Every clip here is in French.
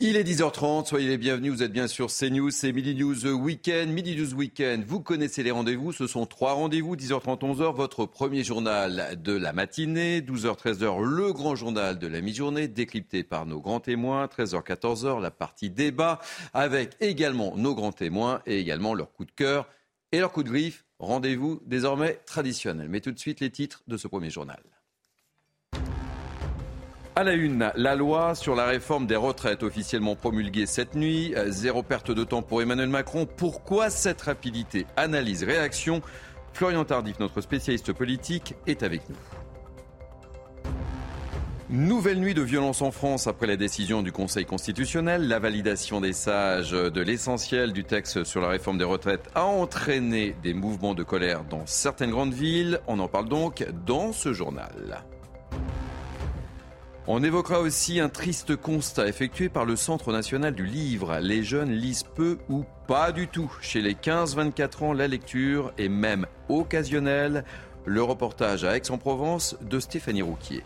Il est 10h30, soyez les bienvenus, vous êtes bien sur CNews, c'est Midi News Weekend. Midi News Weekend, vous connaissez les rendez-vous, ce sont trois rendez-vous, 10h30, 11h, votre premier journal de la matinée, 12h, 13h, le grand journal de la mi-journée, décrypté par nos grands témoins, 13h, 14h, la partie débat, avec également nos grands témoins et également leur coup de cœur et leur coup de griffe. Rendez-vous désormais traditionnel. Mais tout de suite, les titres de ce premier journal. À la une, la loi sur la réforme des retraites officiellement promulguée cette nuit. Zéro perte de temps pour Emmanuel Macron. Pourquoi cette rapidité? Analyse, réaction. Florian Tardif, notre spécialiste politique, est avec nous. Nouvelle nuit de violence en France après la décision du Conseil constitutionnel. La validation des sages de l'essentiel du texte sur la réforme des retraites a entraîné des mouvements de colère dans certaines grandes villes. On en parle donc dans ce journal. On évoquera aussi un triste constat effectué par le Centre national du livre. Les jeunes lisent peu ou pas du tout. Chez les 15-24 ans, la lecture est même occasionnelle. Le reportage à Aix-en-Provence de Stéphanie Rouquier.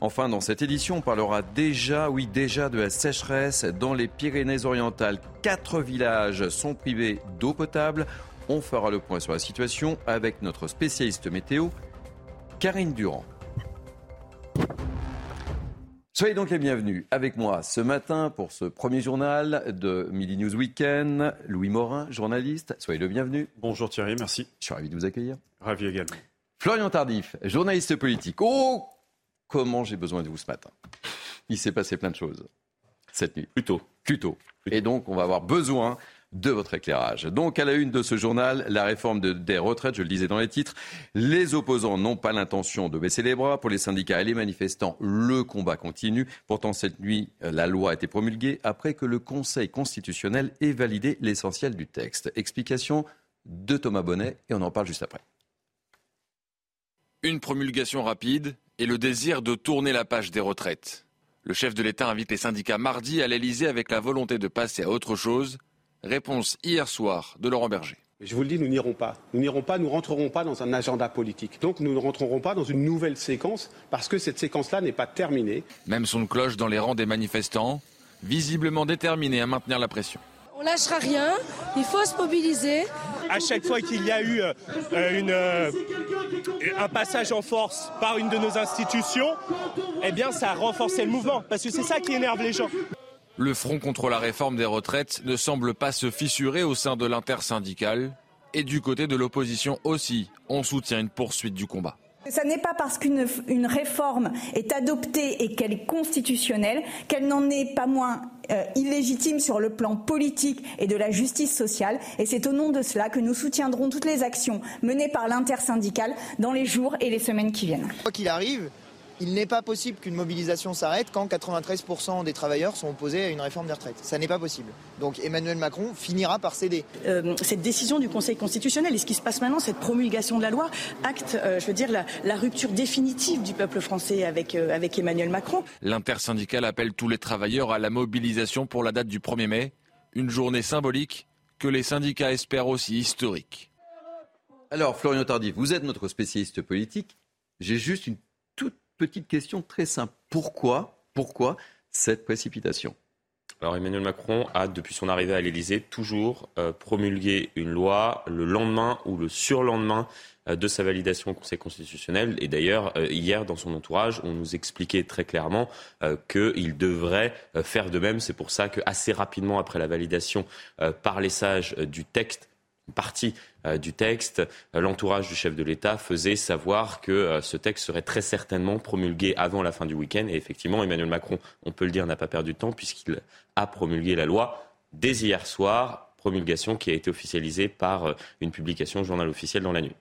Enfin, dans cette édition, on parlera déjà, oui, déjà de la sécheresse dans les Pyrénées-Orientales. Quatre villages sont privés d'eau potable. On fera le point sur la situation avec notre spécialiste météo, Karine Durand. Soyez donc les bienvenus avec moi ce matin pour ce premier journal de Midi News Weekend. Louis Morin, journaliste, soyez le bienvenu. Bonjour Thierry, merci. Je suis ravi de vous accueillir. Ravi également. Florian Tardif, journaliste politique. Oh, comment j'ai besoin de vous ce matin. Il s'est passé plein de choses cette nuit. Plutôt. Plutôt. Et donc, on va avoir besoin de votre éclairage. Donc, à la une de ce journal, la réforme des retraites, je le disais dans les titres, les opposants n'ont pas l'intention de baisser les bras. Pour les syndicats et les manifestants, le combat continue. Pourtant, cette nuit, la loi a été promulguée après que le Conseil constitutionnel ait validé l'essentiel du texte. Explication de Thomas Bonnet et on en parle juste après. Une promulgation rapide et le désir de tourner la page des retraites. Le chef de l'État invite les syndicats mardi à l'Elysée avec la volonté de passer à autre chose Réponse hier soir de Laurent Berger. Je vous le dis, nous n'irons pas. Nous n'irons pas, nous rentrerons pas dans un agenda politique. Donc nous ne rentrerons pas dans une nouvelle séquence parce que cette séquence-là n'est pas terminée. Même son cloche dans les rangs des manifestants, visiblement déterminés à maintenir la pression. On lâchera rien, il faut se mobiliser. À chaque fois qu'il y a eu euh, une, euh, un passage en force par une de nos institutions, eh bien ça a renforcé le mouvement parce que c'est ça qui énerve les gens. Le front contre la réforme des retraites ne semble pas se fissurer au sein de l'intersyndicale. Et du côté de l'opposition aussi, on soutient une poursuite du combat. Ce n'est pas parce qu'une réforme est adoptée et qu'elle est constitutionnelle qu'elle n'en est pas moins euh, illégitime sur le plan politique et de la justice sociale. Et c'est au nom de cela que nous soutiendrons toutes les actions menées par l'intersyndicale dans les jours et les semaines qui viennent. Quoi qu'il arrive, il n'est pas possible qu'une mobilisation s'arrête quand 93% des travailleurs sont opposés à une réforme des retraites. Ça n'est pas possible. Donc Emmanuel Macron finira par céder. Euh, cette décision du Conseil constitutionnel et ce qui se passe maintenant, cette promulgation de la loi, acte, euh, je veux dire, la, rupture définitive du peuple français avec, euh, avec Emmanuel Macron. L'intersyndicale appelle tous les travailleurs à la mobilisation pour la date du 1er mai, une journée symbolique que les syndicats espèrent aussi historique. Alors, Florian Tardif, vous êtes notre spécialiste politique. J'ai juste une petite question très simple. Pourquoi, pourquoi cette précipitation? Alors Emmanuel Macron a, depuis son arrivée à l'Élysée, toujours euh, promulgué une loi le lendemain ou le surlendemain euh, de sa validation au Conseil constitutionnel. Et d'ailleurs, euh, hier, dans son entourage, on nous expliquait très clairement qu'il devrait faire de même. C'est pour ça qu'assez rapidement après la validation par les sages du texte, partie euh, du texte, euh, l'entourage du chef de l'État faisait savoir que euh, ce texte serait très certainement promulgué avant la fin du week-end. Et effectivement, Emmanuel Macron, on peut le dire, n'a pas perdu de temps puisqu'il a promulgué la loi dès hier soir, promulgation qui a été officialisée par une publication journal officiel dans la nuit.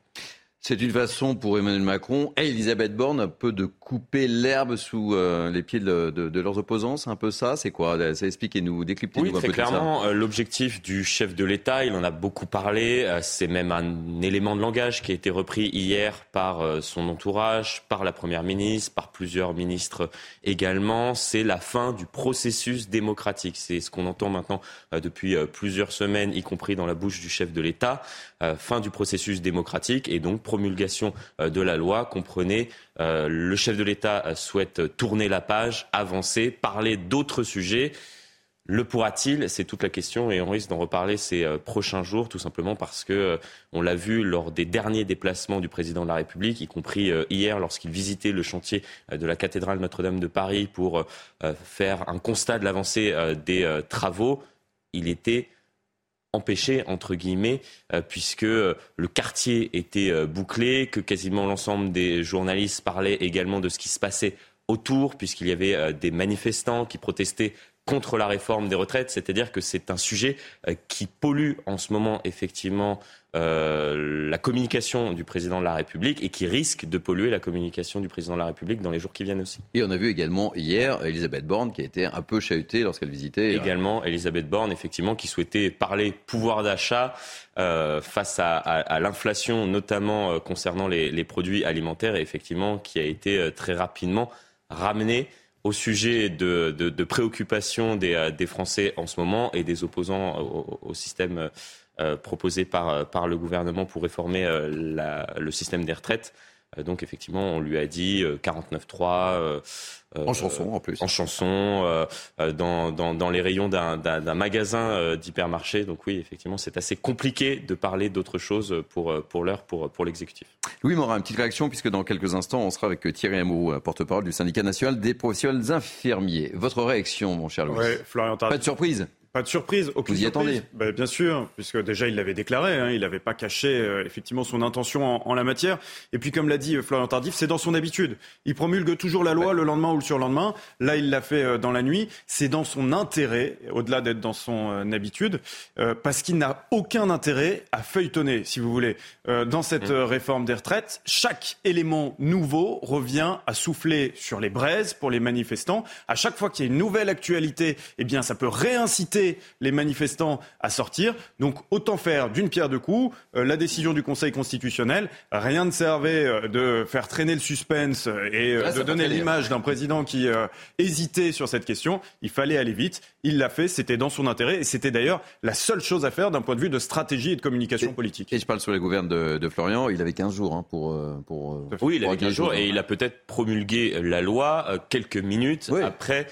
C'est une façon pour Emmanuel Macron et Elisabeth Borne un peu de couper l'herbe sous euh, les pieds de, leurs opposants. C'est un peu ça C'est quoi? Expliquez-nous, décryptez-nous oui, très clairement, euh, l'objectif du chef de l'État, il en a beaucoup parlé. Euh, c'est même un élément de langage qui a été repris hier par son entourage, par la Première ministre, par plusieurs ministres également. C'est la fin du processus démocratique. C'est ce qu'on entend maintenant depuis plusieurs semaines, y compris dans la bouche du chef de l'État. fin du processus démocratique et donc promulgation de la loi. Comprenez, le chef de l'État souhaite tourner la page, avancer, parler d'autres sujets. Le pourra-t-il? C'est toute la question et on risque d'en reparler ces euh, prochains jours, tout simplement parce que euh, on l'a vu lors des derniers déplacements du président de la République, y compris euh, hier lorsqu'il visitait le chantier de la cathédrale Notre-Dame de Paris pour faire un constat de l'avancée des travaux. Il était empêché, entre guillemets, puisque le quartier était bouclé, que quasiment l'ensemble des journalistes parlaient également de ce qui se passait autour, puisqu'il y avait des manifestants qui protestaient contre la réforme des retraites, c'est-à-dire que c'est un sujet euh, qui pollue en ce moment effectivement euh, la communication du président de la République et qui risque de polluer la communication du président de la République dans les jours qui viennent aussi. Et on a vu également hier Elisabeth Borne qui a été un peu chahutée lorsqu'elle visitait. Euh, également Elisabeth Borne, effectivement, qui souhaitait parler pouvoir d'achat face à, l'inflation, notamment concernant les, les, produits alimentaires, et effectivement qui a été très rapidement ramenée au sujet de, de, préoccupation euh, des, Français en ce moment et des opposants au, système euh, proposé par, par le gouvernement pour réformer euh, le système des retraites. Donc effectivement, on lui a dit 49.3 euh, en chanson, en plus. En chanson, euh, euh, dans, dans, les rayons d'un magasin d'hypermarché. Donc oui, effectivement, c'est assez compliqué de parler d'autre chose pour, pour l'heure, pour, pour l'exécutif. Louis Morin, une petite réaction, puisque dans quelques instants, on sera avec Thierry Amourou, porte-parole du syndicat national des professionnels infirmiers. Votre réaction, mon cher Louis? Florian Pas de surprise? Pas de surprise, aucune Vous y attendez bah, Bien sûr, puisque déjà il l'avait déclaré, hein, il n'avait pas caché euh, effectivement son intention en, la matière. Et puis comme l'a dit euh, Florian Tardif, c'est dans son habitude. Il promulgue toujours la loi le lendemain ou le surlendemain. Là, il l'a fait euh, dans la nuit. C'est dans son intérêt, au-delà d'être dans son habitude, parce qu'il n'a aucun intérêt à feuilletonner, si vous voulez. dans cette mmh. réforme des retraites, chaque élément nouveau revient à souffler sur les braises pour les manifestants. À chaque fois qu'il y a une nouvelle actualité, eh bien, ça peut réinciter les manifestants à sortir. Donc autant faire d'une pierre deux coups. Euh, la décision du Conseil constitutionnel, rien ne servait euh, de faire traîner le suspense et euh, de donner l'image d'un président qui hésitait sur cette question. Il fallait aller vite. Il l'a fait. C'était dans son intérêt et c'était d'ailleurs la seule chose à faire d'un point de vue de stratégie et de communication politique. Et je parle sur les gouvernes de, Florian. Il avait 15 jours hein, pour, pour. Oui, il avait 15 jours et il a peut-être promulgué la loi quelques minutes après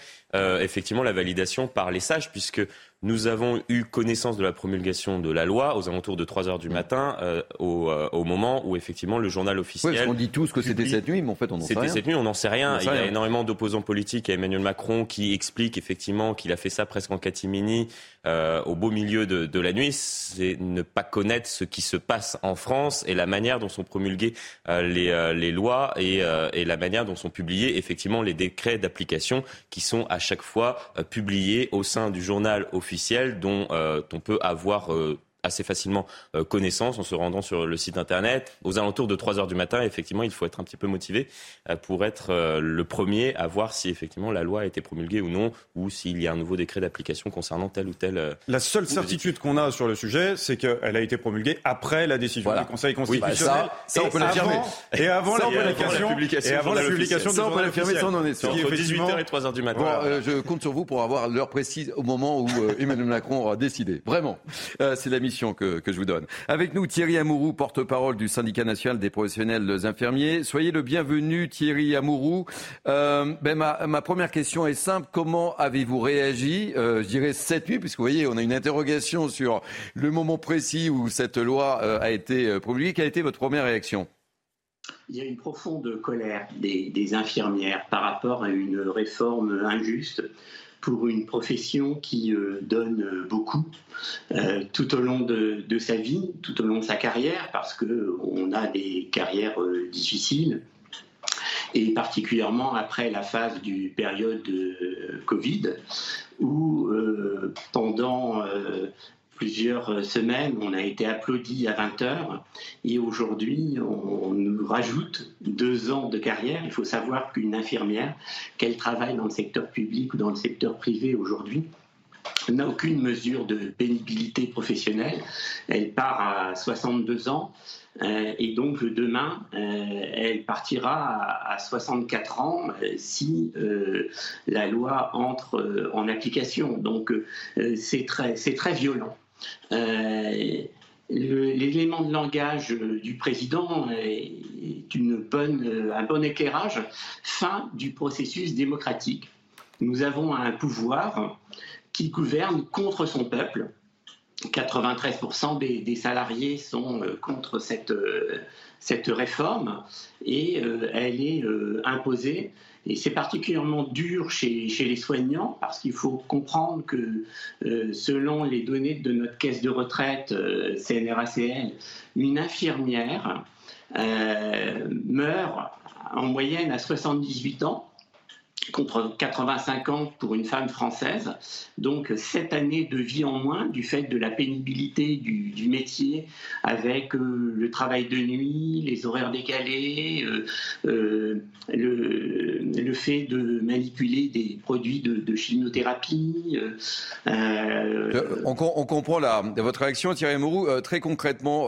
effectivement la validation par les sages, puisque nous avons eu connaissance de la promulgation de la loi aux alentours de 3 heures du matin, euh, euh, au, moment où effectivement le journal officiel. Oui, on dit tous que c'était cette nuit, mais en fait on n'en sait rien. C'était cette nuit, on n'en sait rien. Il y a énormément d'opposants politiques à Emmanuel Macron qui expliquent effectivement qu'il a fait ça presque en catimini euh, au beau milieu de, la nuit. C'est ne pas connaître ce qui se passe en France et la manière dont sont promulguées les, les, lois et, et, la manière dont sont publiés effectivement les décrets d'application qui sont à chaque fois publiés au sein du journal officiel dont euh, on peut avoir euh, assez facilement euh, connaissance en se rendant sur le site internet. Aux alentours de 3 heures du matin, effectivement, il faut être un petit peu motivé euh, pour être euh, le premier à voir si effectivement la loi a été promulguée ou non, ou s'il y a un nouveau décret d'application concernant tel ou tel. La seule certitude qu'on a sur le sujet, c'est qu'elle a été promulguée après la décision du Conseil bah, constitutionnel. ça, on peut l'affirmer. Et avant la publication. Et avant la publication. Ça, on peut l'affirmer, ça, on en est sûr. Entre 18h et 3h du matin. je compte sur vous pour avoir l'heure précise au moment où Emmanuel Macron aura décidé. Vraiment. C'est la mission que, je vous donne. Avec nous, Thierry Amourou, porte-parole du syndicat national des professionnels infirmiers. Soyez le bienvenu, Thierry Amourou. Euh, ben ma, première question est simple. Comment avez-vous réagi, euh, je dirais, cette nuit, puisque vous voyez, on a une interrogation sur le moment précis où cette loi euh, a été promulguée. Quelle a été votre première réaction? Il y a une profonde colère des, infirmières par rapport à une réforme injuste pour une profession qui euh, donne euh, beaucoup euh, tout au long de, sa vie, tout au long de sa carrière, parce qu'on a des carrières difficiles. Et particulièrement après la phase du période Covid, où pendant plusieurs euh, semaines, on a été applaudi à 20 heures et aujourd'hui, on, nous rajoute deux ans de carrière. Il faut savoir qu'une infirmière, qu'elle travaille dans le secteur public ou dans le secteur privé aujourd'hui, n'a aucune mesure de pénibilité professionnelle. Elle part à 62 ans euh, et donc demain, euh, elle partira à, 64 ans si la loi entre en application. Donc c'est très, très violent. Euh, l'élément de langage du président est bonne, un bon éclairage. Fin du processus démocratique. Nous avons un pouvoir qui gouverne contre son peuple. 93% des, salariés sont contre cette, cette réforme et elle est imposée. C'est particulièrement dur chez, les soignants parce qu'il faut comprendre que euh, selon les données de notre caisse de retraite euh, CNRACL, une infirmière euh, meurt en moyenne à 78 ans contre 85 ans pour une femme française. Donc sept années de vie en moins du fait de la pénibilité du, métier avec euh, le travail de nuit, les horaires décalés, euh, euh, le, fait de manipuler des produits de, chimiothérapie. On, on, comprend là votre réaction Thierry Mourou. très concrètement,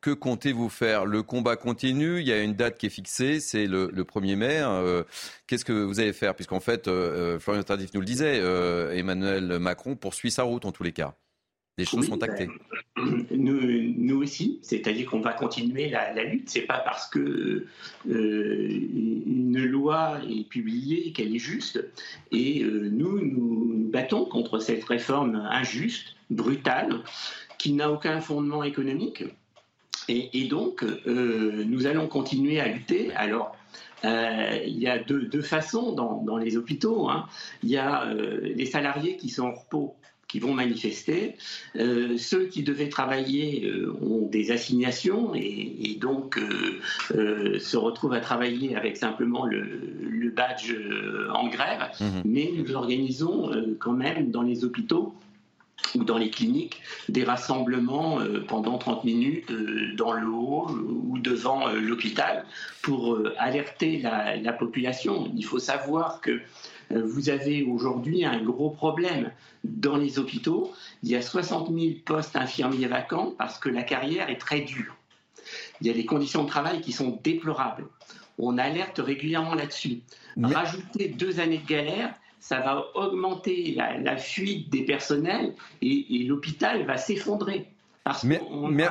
que comptez-vous faire? Le combat continue, il y a une date qui est fixée, c'est le, le, 1er mai. Hein, Qu'est-ce que vous allez faire? Puisqu'en fait, euh, euh, Florian Tardif nous le disait, euh, Emmanuel Macron poursuit sa route en tous les cas. Des choses sont actées. Ben, nous, aussi, c'est-à-dire qu'on va continuer la, la lutte. C'est pas parce que une loi est publiée qu'elle est juste. Et nous, nous battons contre cette réforme injuste, brutale, qui n'a aucun fondement économique. Et, et donc, nous allons continuer à lutter. Alors, euh, il y a deux, façons dans, les hôpitaux. Hein. Il y a euh, les salariés qui sont en repos qui vont manifester. Euh, ceux qui devaient travailler ont des assignations et, donc se retrouvent à travailler avec simplement le, badge en grève. Mmh. Mais nous organisons quand même dans les hôpitaux ou dans les cliniques des rassemblements euh, pendant 30 minutes euh, dans le haut ou devant euh, l'hôpital pour alerter la, population. Il faut savoir que vous avez aujourd'hui un gros problème dans les hôpitaux. Il y a 60 000 postes infirmiers vacants parce que la carrière est très dure. Il y a des conditions de travail qui sont déplorables. On alerte régulièrement là-dessus. Rajouter deux années de galère, ça va augmenter la, fuite des personnels et, l'hôpital va s'effondrer.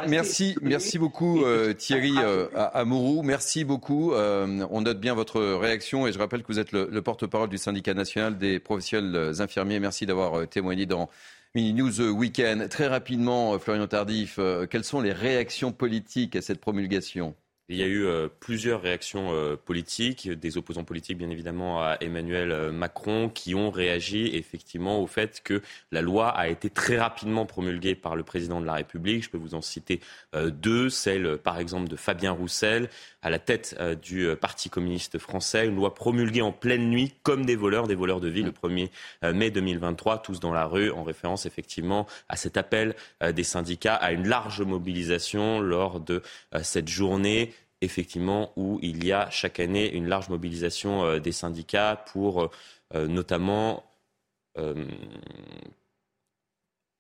merci, merci beaucoup euh, Thierry euh, Amourou. Merci beaucoup. Euh, on note bien votre réaction et je rappelle que vous êtes le, porte-parole du syndicat national des professionnels infirmiers. Merci d'avoir témoigné dans Mini News Weekend. Très rapidement, Florian Tardif, quelles sont les réactions politiques à cette promulgation? Il y a eu euh, plusieurs réactions euh, politiques, des opposants politiques bien évidemment à Emmanuel euh, Macron, qui ont réagi effectivement au fait que la loi a été très rapidement promulguée par le président de la République. Je peux vous en citer deux, celle par exemple de Fabien Roussel, à la tête du Parti communiste français, une loi promulguée en pleine nuit comme des voleurs, des voleurs de vie, le 1er mai 2023, tous dans la rue, en référence effectivement à cet appel des syndicats à une large mobilisation lors de cette journée effectivement, où il y a chaque année une large mobilisation euh, des syndicats pour euh, notamment euh,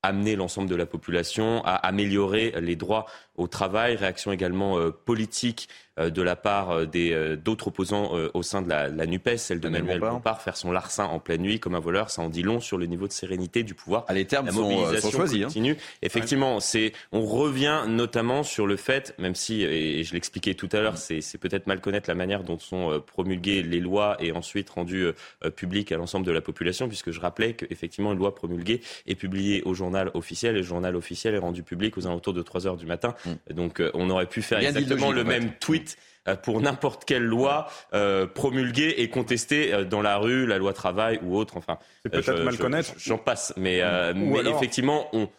amener l'ensemble de la population à améliorer les droits au travail, réaction également politique euh, de la part euh, des euh, d'autres opposants au sein de la, la NUPES, celle de Manuel Bompard, faire son larcin en pleine nuit comme un voleur, ça en dit long sur le niveau de sérénité du pouvoir. Ah, les termes la mobilisation sont, choisis. Hein. Continue. Effectivement, c'est on revient notamment sur le fait, même si et je l'expliquais tout à l'heure, c'est peut-être mal connaître la manière dont sont promulguées les lois et ensuite rendues publiques à l'ensemble de la population, puisque je rappelais qu'effectivement une loi promulguée est publiée au journal officiel et le journal officiel est rendu public aux alentours de 3 heures du matin. Mm. Donc on aurait pu faire exactement le même tweet euh, pour n'importe quelle loi euh, promulguée et contestée euh, dans la rue, la loi travail ou autre. Enfin, peut-être mal connaître. J'en passe, mais, mais effectivement, on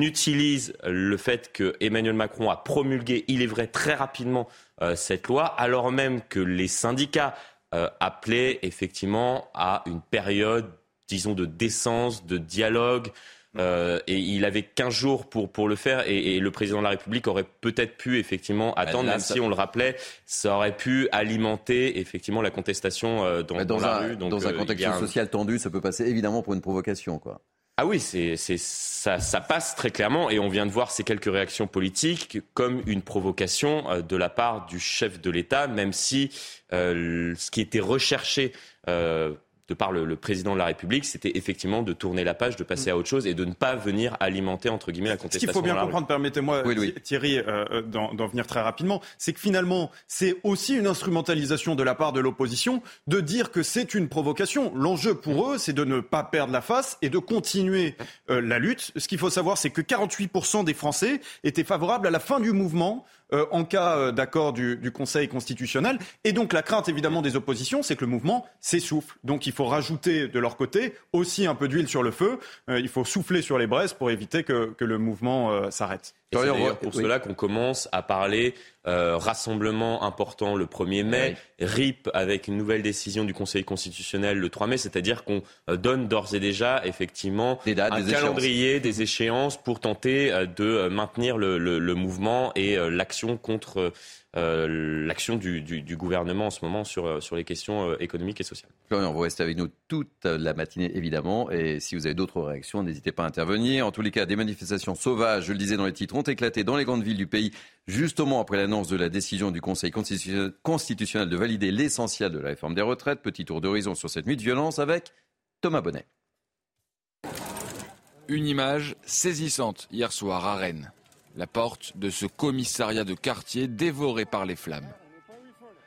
utilise le fait que Emmanuel Macron a promulgué, il est vrai, très rapidement cette loi, alors même que les syndicats appelaient effectivement à une période, disons, de décence, de dialogue, euh, et il avait 15 jours pour, pour le faire et, le président de la République aurait peut-être pu effectivement bah, attendre, même si on le rappelait, ça aurait pu alimenter effectivement la contestation euh, dans, dans, la rue. Donc, dans un euh, contexte social tendu, ça peut passer évidemment pour une provocation. Quoi. Ah oui, c'est, ça, ça, passe très clairement et on vient de voir ces quelques réactions politiques comme une provocation de la part du chef de l'État, même si ce qui était recherché de par le, président de la République, c'était effectivement de tourner la page, de passer à autre chose et de ne pas venir alimenter, entre guillemets, la contestation. Ce qu'il faut bien comprendre, permettez-moi, Thierry, euh, euh, d'en venir très rapidement, c'est que finalement, c'est aussi une instrumentalisation de la part de l'opposition de dire que c'est une provocation. L'enjeu pour eux, c'est de ne pas perdre la face et de continuer euh, la lutte. Ce qu'il faut savoir, c'est que 48% des Français étaient favorables à la fin du mouvement euh, en cas euh, d'accord du, Conseil constitutionnel. Et donc la crainte évidemment des oppositions, c'est que le mouvement s'essouffle. Donc il faut rajouter de leur côté aussi un peu d'huile sur le feu. Euh, il faut souffler sur les braises pour éviter que, le mouvement s'arrête. c'est d'ailleurs pour cela qu'on commence à parler euh, rassemblement important le 1er mai, RIP avec une nouvelle décision du Conseil constitutionnel le 3 mai, c'est-à-dire qu'on euh, donne d'ores et déjà effectivement des dates, un calendrier, des échéances pour tenter euh, de maintenir le, le mouvement et l'action contre euh, l'action du, gouvernement en ce moment sur, euh, sur les questions euh, économiques et sociales. Florian, vous restez avec nous toute la matinée, évidemment. Et si vous avez d'autres réactions, n'hésitez pas à intervenir. En tous les cas, des manifestations sauvages, je le disais dans les titres, ont éclaté dans les grandes villes du pays, justement après l'annonce de la décision du Conseil constitutionnel de valider l'essentiel de la réforme des retraites. Petit tour d'horizon sur cette nuit de violence avec Thomas Bonnet. Une image saisissante hier soir à Rennes la porte de ce commissariat de quartier dévoré par les flammes.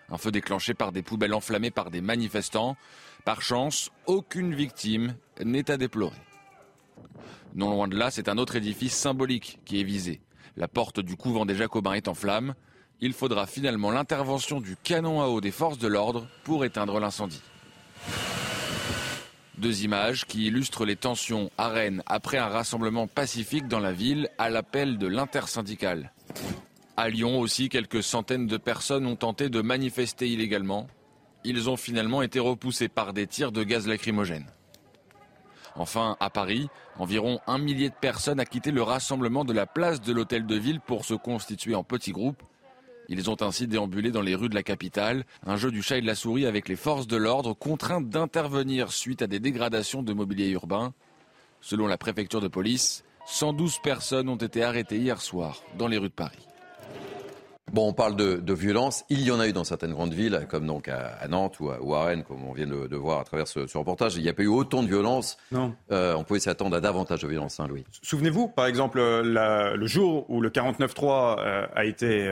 Un feu déclenché par des poubelles enflammées par des manifestants. Par chance, aucune victime n'est à déplorer. Non loin de là, c'est un autre édifice symbolique qui est visé. La porte du couvent des Jacobins est en flammes. Il faudra finalement l'intervention du canon à eau des forces de l'ordre pour éteindre l'incendie. Deux images qui illustrent les tensions à Rennes après un rassemblement pacifique dans la ville à l'appel de l'intersyndicale. À Lyon aussi, quelques centaines de personnes ont tenté de manifester illégalement. Ils ont finalement été repoussés par des tirs de gaz lacrymogène. Enfin, à Paris, environ un millier de personnes a quitté le rassemblement de la place de l'hôtel de ville pour se constituer en petits groupes ils ont ainsi déambulé dans les rues de la capitale, un jeu du chat et de la souris avec les forces de l'ordre contraintes d'intervenir suite à des dégradations de mobilier urbain. Selon la préfecture de police, 112 personnes ont été arrêtées hier soir dans les rues de Paris. Bon, on parle de, violence. Il y en a eu dans certaines grandes villes, comme donc à, Nantes ou à, Rennes, comme on vient de, voir à travers ce, reportage. Il n'y a pas eu autant de violence. Non. Euh, on pouvait s'attendre à davantage de violence, hein, Louis. Souvenez-vous, par exemple, euh, le jour où le 49-3 euh, a été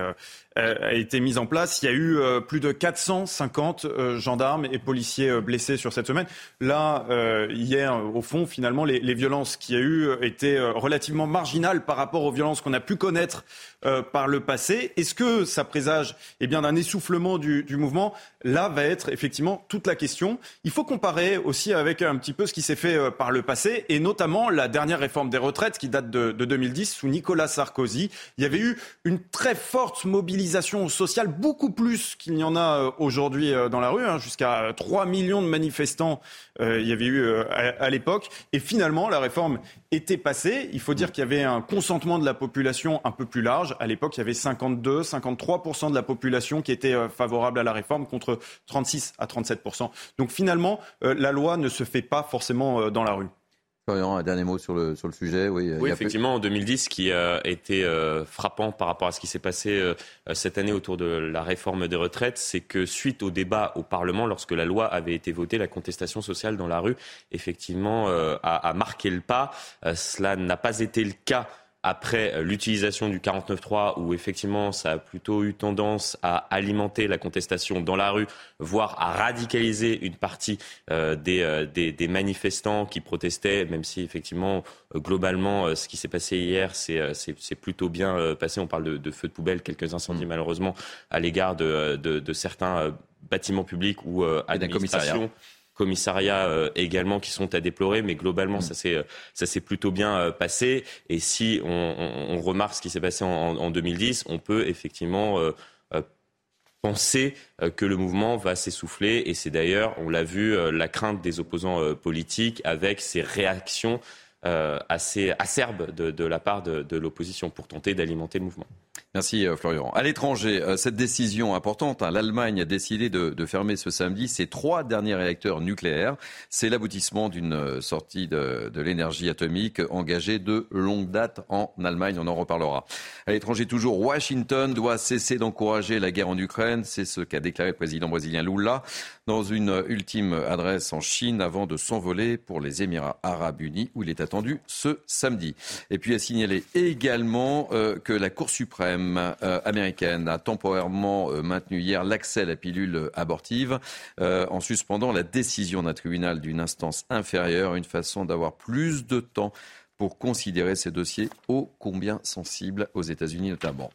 a été mis en place. Il y a eu plus de 450 gendarmes et policiers blessés sur cette semaine. Là, hier, au fond, finalement, les, violences qu'il y a eu étaient relativement marginales par rapport aux violences qu'on a pu connaître par le passé. Est-ce que ça présage eh bien, d'un essoufflement du, mouvement? Là va être effectivement toute la question. Il faut comparer aussi avec un petit peu ce qui s'est fait euh, par le passé, et notamment la dernière réforme des retraites qui date de, 2010 sous Nicolas Sarkozy. Il y avait eu une très forte mobilisation sociale, beaucoup plus qu'il n'y en a euh, aujourd'hui euh, dans la rue, hein, jusqu'à 3 millions de manifestants il y avait eu à l'époque. Et finalement, la réforme était passée. Il faut dire qu'il y avait un consentement de la population un peu plus large. À l'époque, il y avait 52, 53% de la population qui était euh, favorable à la réforme contre 36 à 37%. Donc finalement, euh, la loi ne se fait pas forcément euh, dans la rue. Un dernier mot sur le, sur le sujet. Oui, oui effectivement, en 2010, ce qui a été frappant par rapport à ce qui s'est passé cette année autour de la réforme des retraites, c'est que suite au débat au Parlement, lorsque la loi avait été votée, la contestation sociale dans la rue, effectivement, a, marqué le pas. cela n'a pas été le cas après euh, l'utilisation du 49.3, où effectivement ça a plutôt eu tendance à alimenter la contestation dans la rue, voire à radicaliser une partie euh, euh, des, des, manifestants qui protestaient, même si effectivement globalement ce qui s'est passé hier c'est plutôt bien passé. On parle de, de feux de poubelle, quelques incendies mmh. malheureusement à l'égard de, de, de, certains bâtiments publics ou administrations commissariats euh, également qui sont à déplorer, mais globalement, ça s'est euh, plutôt bien euh, passé. Et si on, remarque ce qui s'est passé en, 2010, on peut effectivement penser que le mouvement va s'essouffler. Et c'est d'ailleurs, on l'a vu, la crainte des opposants politiques avec ces réactions assez acerbes de, la part de l'opposition pour tenter d'alimenter le mouvement. Merci euh, Florian. À l'étranger, euh, cette décision importante, hein, l'Allemagne a décidé de, fermer ce samedi ses trois derniers réacteurs nucléaires. C'est l'aboutissement d'une euh, sortie de, l'énergie atomique engagée de longue date en Allemagne. On en reparlera. À l'étranger toujours, Washington doit cesser d'encourager la guerre en Ukraine. C'est ce qu'a déclaré le président brésilien Lula dans une ultime adresse en Chine avant de s'envoler pour les Émirats arabes unis où il est attendu ce samedi. Et puis à signaler également que la Cour suprême euh, américaine a temporairement euh, maintenu hier l'accès à la pilule abortive euh, en suspendant la décision d'un tribunal d'une instance inférieure, une façon d'avoir plus de temps pour considérer ces dossiers ô combien sensibles aux États-Unis notamment.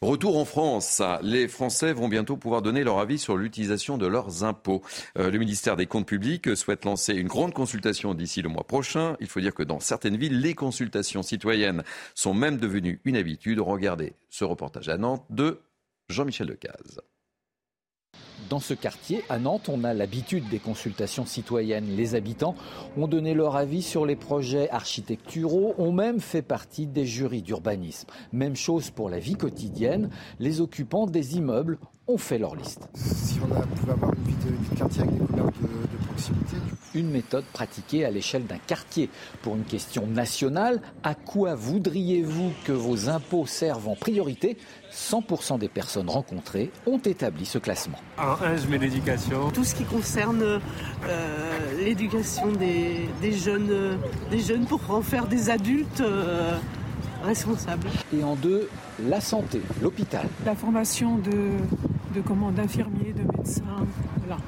Retour en France. Les Français vont bientôt pouvoir donner leur avis sur l'utilisation de leurs impôts. Euh, le ministère des Comptes publics souhaite lancer une grande consultation d'ici le mois prochain. Il faut dire que dans certaines villes, les consultations citoyennes sont même devenues une habitude. Regardez ce reportage à Nantes de Jean-Michel Decaze. Dans ce quartier, à Nantes, on a l'habitude des consultations citoyennes. Les habitants ont donné leur avis sur les projets architecturaux, ont même fait partie des jurys d'urbanisme. Même chose pour la vie quotidienne, les occupants des immeubles ont fait leur liste. Si on a, pouvait avoir une vie de, quartier avec des couleurs de, proximité. Une méthode pratiquée à l'échelle d'un quartier. Pour une question nationale, à quoi voudriez-vous que vos impôts servent en priorité? 100% des personnes rencontrées ont établi ce classement. En un, je mets l'éducation. Tout ce qui concerne euh, l'éducation des, jeunes, des jeunes pour en faire des adultes euh, responsables. Et en deux, la santé, l'hôpital. La formation de, de comment d'infirmiers, de médecins, voilà.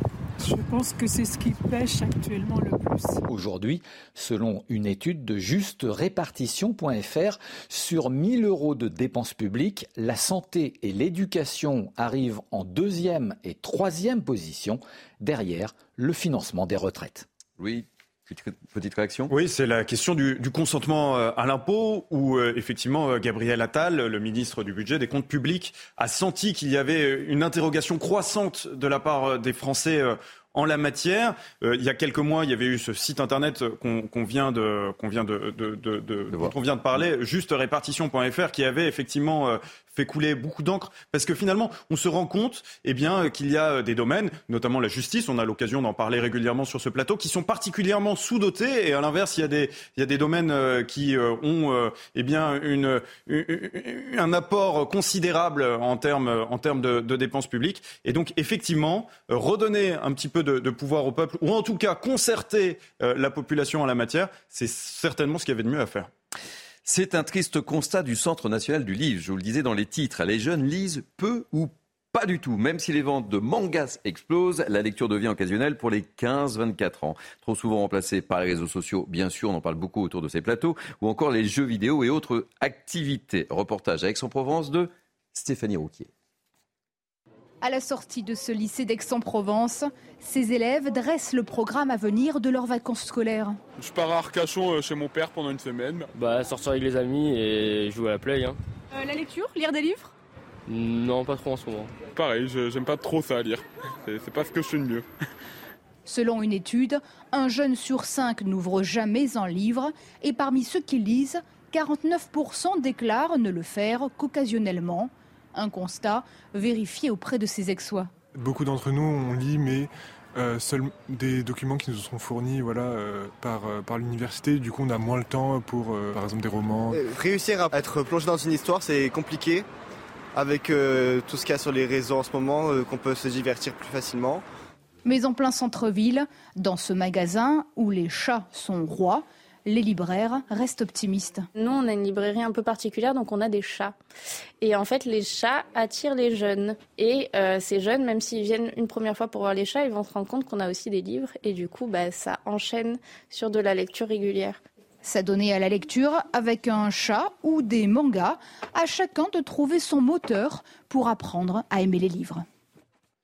Je pense que c'est ce qui pêche actuellement le plus. Aujourd'hui, selon une étude de justerépartition.fr, sur 1000 euros de dépenses publiques, la santé et l'éducation arrivent en deuxième et troisième position, derrière le financement des retraites. Oui, Petite réaction? Oui, c'est la question du, consentement euh, à l'impôt où euh, effectivement euh, Gabriel Attal, le ministre du Budget des Comptes publics, a senti qu'il y avait une interrogation croissante de la part des Français en la matière. il y a quelques mois, il y avait eu ce site internet qu'on vient de qu'on vient de, de, de, de on vient de parler, juste répartition.fr, qui avait effectivement fait couler beaucoup d'encre parce que finalement, on se rend compte eh bien, qu'il y a euh, des domaines, notamment la justice, on a l'occasion d'en parler régulièrement sur ce plateau, qui sont particulièrement sous-dotés et à l'inverse, il y a des, il y a des domaines euh, qui euh, ont eh bien, une, un apport considérable en termes, en termes de, de, dépenses publiques. Et donc, effectivement, redonner un petit peu de, de, pouvoir au peuple, ou en tout cas concerter la population en la matière, c'est certainement ce qu'il y avait de mieux à faire. C'est un triste constat du Centre national du livre. Je vous le disais dans les titres. Les jeunes lisent peu ou pas du tout. Même si les ventes de mangas explosent, la lecture devient occasionnelle pour les 15-24 ans. Trop souvent remplacée par les réseaux sociaux, bien sûr, on en parle beaucoup autour de ces plateaux, ou encore les jeux vidéo et autres activités. Reportage à Aix-en-Provence de Stéphanie Rouquier. À la sortie de ce lycée d'Aix-en-Provence, ces élèves dressent le programme à venir de leurs vacances scolaires. Je pars à Arcachon euh, chez mon père pendant une semaine. Bah, sortir avec les amis et jouer à la play. Hein. Euh, la lecture Lire des livres? Non, pas trop en ce moment. Pareil, j'aime pas trop ça à lire. C'est pas ce que je fais de mieux. Selon une étude, un jeune sur cinq n'ouvre jamais un livre et parmi ceux qui lisent, 49% déclarent ne le faire qu'occasionnellement. Un constat vérifié auprès de ses ex-sois. Beaucoup d'entre nous, on lit, mais euh, seuls des documents qui nous sont fournis voilà, euh, par, euh, par l'université. Du coup, on a moins le temps pour, par exemple, des romans. Réussir à être plongé dans une histoire, c'est compliqué. Avec tout ce qu'il y a sur les réseaux en ce moment, qu'on peut se divertir plus facilement. Mais en plein centre-ville, dans ce magasin où les chats sont rois, les libraires restent optimistes. Nous, on a une librairie un peu particulière, donc on a des chats. Et en fait, les chats attirent les jeunes. Et euh, ces jeunes, même s'ils viennent une première fois pour voir les chats, ils vont se rendre compte qu'on a aussi des livres. Et du coup, bah, ça enchaîne sur de la lecture régulière. S'adonner à la lecture avec un chat ou des mangas, à chacun de trouver son moteur pour apprendre à aimer les livres.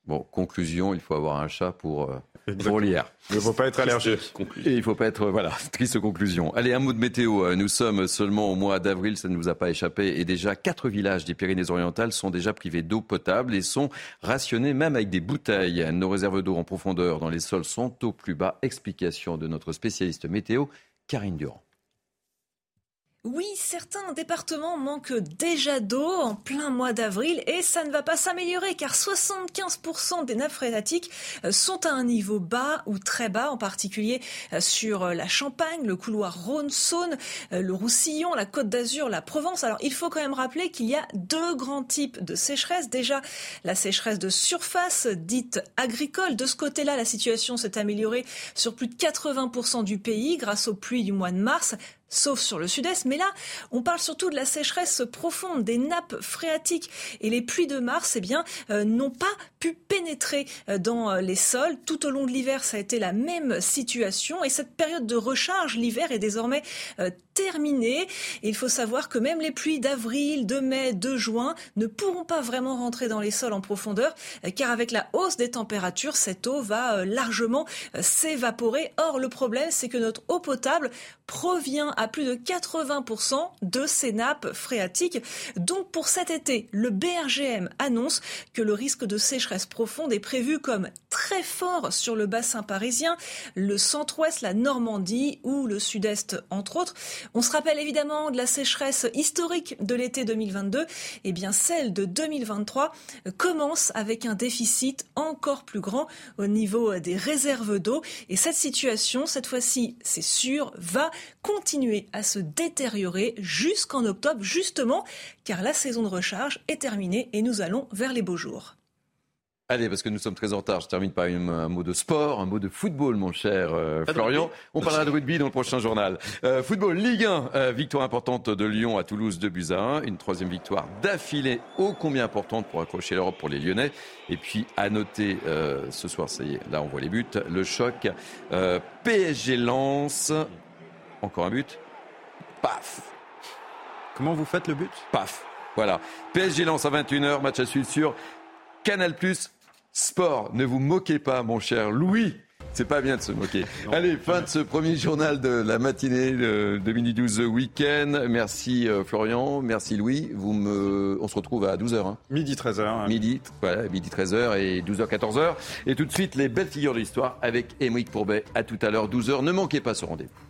Bon, conclusion, il faut avoir un chat pour, euh, pour. Il ne faut pas être allergique. Et il ne faut pas être, voilà, triste conclusion. Allez, un mot de météo. Euh, nous sommes seulement au mois d'avril, ça ne nous a pas échappé. Et déjà, quatre villages des Pyrénées-Orientales sont déjà privés d'eau potable et sont rationnés même avec des bouteilles. Nos réserves d'eau en profondeur dans les sols sont au plus bas. Explication de notre spécialiste météo, Karine Durand. Oui, certains départements manquent déjà d'eau en plein mois d'avril et ça ne va pas s'améliorer car 75% des nappes phréatiques euh, sont à un niveau bas ou très bas, en particulier euh, sur euh, la Champagne, le couloir Rhône-Saône, le Roussillon, la Côte d'Azur, la Provence. Alors il faut quand même rappeler qu'il y a deux grands types de sécheresse. Déjà la sécheresse de surface, dite agricole. De ce côté-là, la situation s'est améliorée sur plus de 80% du pays grâce aux pluies du mois de mars sauf sur le sud-est. Mais là, on parle surtout de la sécheresse profonde des nappes phréatiques. Et les pluies de mars, eh bien, euh, n'ont pas pu pénétrer euh, dans euh, les sols. Tout au long de l'hiver, ça a été la même situation. Et cette période de recharge, l'hiver, est désormais terminée. Il faut savoir que même les pluies d'avril, de mai, de juin ne pourront pas vraiment rentrer dans les sols en profondeur, car avec la hausse des températures, cette eau va largement s'évaporer. Or, le problème, c'est que notre eau potable provient à plus de 80% de ces nappes phréatiques. Donc pour cet été, le BRGM annonce que le risque de sécheresse profonde est prévu comme très fort sur le bassin parisien, le centre-ouest, la Normandie ou le sud-est entre autres. On se rappelle évidemment de la sécheresse historique de l'été 2022. Et eh bien celle de 2023 commence avec un déficit encore plus grand au niveau des réserves d'eau. Et cette situation, cette fois-ci, c'est sûr, va continuer à se détériorer jusqu'en octobre, justement, car la saison de recharge est terminée et nous allons vers les beaux jours. Allez, parce que nous sommes très en retard, je termine par un mot de sport, un mot de football, mon cher euh, Florian. On parlera de rugby dans le prochain journal. Euh, football, Ligue 1, euh, victoire importante de Lyon à Toulouse de buts à 1. Une troisième victoire d'affilée, ô combien importante pour accrocher l'Europe pour les Lyonnais. Et puis, à noter, ce soir, ça y est, là on voit les buts, le choc PSG lance encore un but. Paf Comment vous faites le but? Paf Voilà. PSG lance à 21h, match à suivre sur Canal Plus Sport. Ne vous moquez pas, mon cher Louis. C'est pas bien de se moquer. Allez, fin de ce premier journal de la matinée de, Mini 12 Week-end. Merci euh, Florian, merci Louis. Vous me... On se retrouve à 12h. Hein. Midi 13h. Midi, voilà, midi 13h et 12h 14h. Et tout de suite, les belles figures de l'histoire avec Émeric Pourbet. À tout à l'heure, 12h. Ne manquez pas ce rendez-vous.